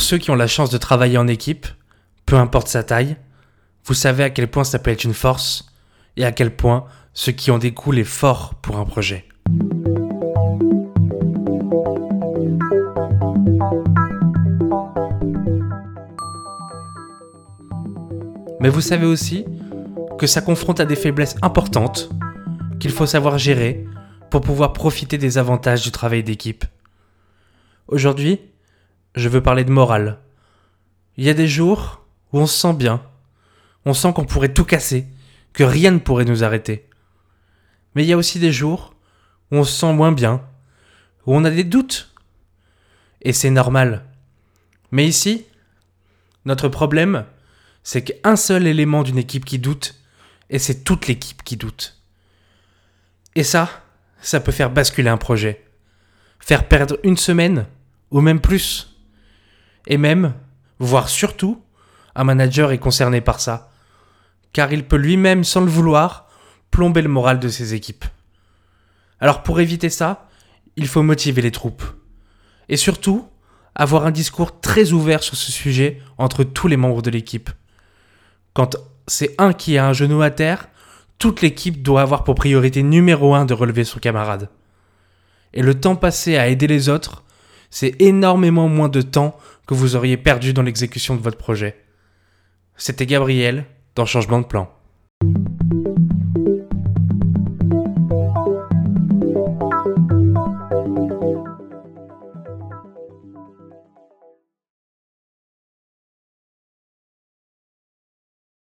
Pour ceux qui ont la chance de travailler en équipe, peu importe sa taille, vous savez à quel point ça peut être une force et à quel point ce qui en découle est fort pour un projet. Mais vous savez aussi que ça confronte à des faiblesses importantes qu'il faut savoir gérer pour pouvoir profiter des avantages du travail d'équipe. Aujourd'hui, je veux parler de morale. Il y a des jours où on se sent bien, on sent qu'on pourrait tout casser, que rien ne pourrait nous arrêter. Mais il y a aussi des jours où on se sent moins bien, où on a des doutes. Et c'est normal. Mais ici, notre problème, c'est qu'un seul élément d'une équipe qui doute, et c'est toute l'équipe qui doute. Et ça, ça peut faire basculer un projet. Faire perdre une semaine, ou même plus. Et même, voire surtout, un manager est concerné par ça. Car il peut lui-même, sans le vouloir, plomber le moral de ses équipes. Alors pour éviter ça, il faut motiver les troupes. Et surtout, avoir un discours très ouvert sur ce sujet entre tous les membres de l'équipe. Quand c'est un qui a un genou à terre, toute l'équipe doit avoir pour priorité numéro un de relever son camarade. Et le temps passé à aider les autres, c'est énormément moins de temps que vous auriez perdu dans l'exécution de votre projet. C'était Gabriel dans Changement de plan.